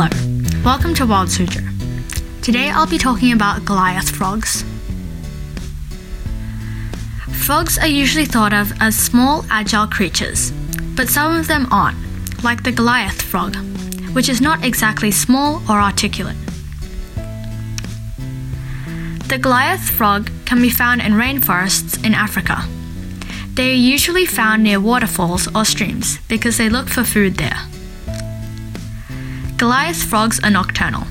Hello, welcome to Wild Suzhou. Today I'll be talking about Goliath frogs. Frogs are usually thought of as small, agile creatures, but some of them aren't, like the Goliath frog, which is not exactly small or articulate. The Goliath frog can be found in rainforests in Africa. They are usually found near waterfalls or streams because they look for food there. Goliath frogs are nocturnal,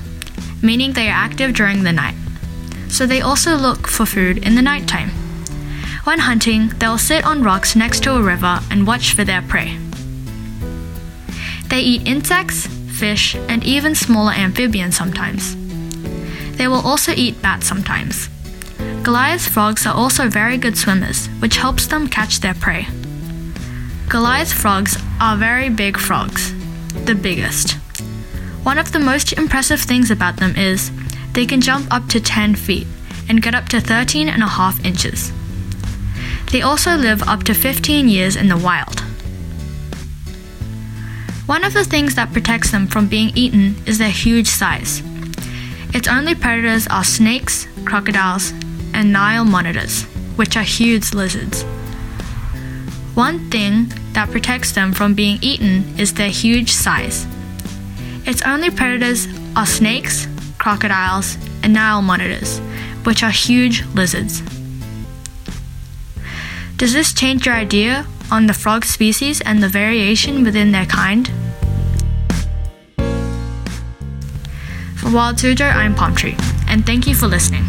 meaning they are active during the night. So they also look for food in the nighttime. When hunting, they'll sit on rocks next to a river and watch for their prey. They eat insects, fish, and even smaller amphibians sometimes. They will also eat bats sometimes. Goliath frogs are also very good swimmers, which helps them catch their prey. Goliath frogs are very big frogs, the biggest. One of the most impressive things about them is they can jump up to 10 feet and get up to 13 and a half inches. They also live up to 15 years in the wild. One of the things that protects them from being eaten is their huge size. Its only predators are snakes, crocodiles, and Nile monitors, which are huge lizards. One thing that protects them from being eaten is their huge size. Its only predators are snakes, crocodiles, and Nile monitors, which are huge lizards. Does this change your idea on the frog species and the variation within their kind? For Wild Suzhou, I'm Palm Tree, and thank you for listening.